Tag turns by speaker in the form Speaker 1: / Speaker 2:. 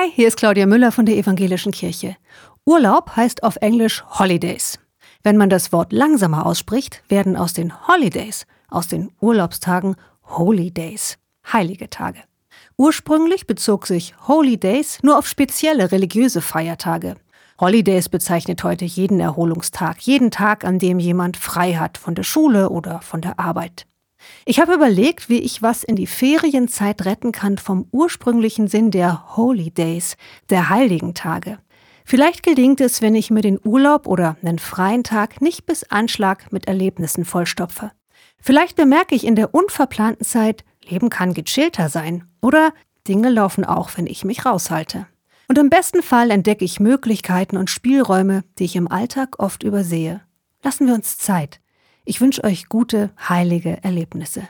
Speaker 1: Hi, hier ist Claudia Müller von der Evangelischen Kirche. Urlaub heißt auf Englisch Holidays. Wenn man das Wort langsamer ausspricht, werden aus den Holidays, aus den Urlaubstagen Holy Days, heilige Tage. Ursprünglich bezog sich Holy Days nur auf spezielle religiöse Feiertage. Holidays bezeichnet heute jeden Erholungstag, jeden Tag, an dem jemand frei hat von der Schule oder von der Arbeit. Ich habe überlegt, wie ich was in die Ferienzeit retten kann vom ursprünglichen Sinn der Holy Days, der heiligen Tage. Vielleicht gelingt es, wenn ich mir den Urlaub oder einen freien Tag nicht bis Anschlag mit Erlebnissen vollstopfe. Vielleicht bemerke ich in der unverplanten Zeit, Leben kann gechillter sein oder Dinge laufen auch, wenn ich mich raushalte. Und im besten Fall entdecke ich Möglichkeiten und Spielräume, die ich im Alltag oft übersehe. Lassen wir uns Zeit. Ich wünsche euch gute, heilige Erlebnisse.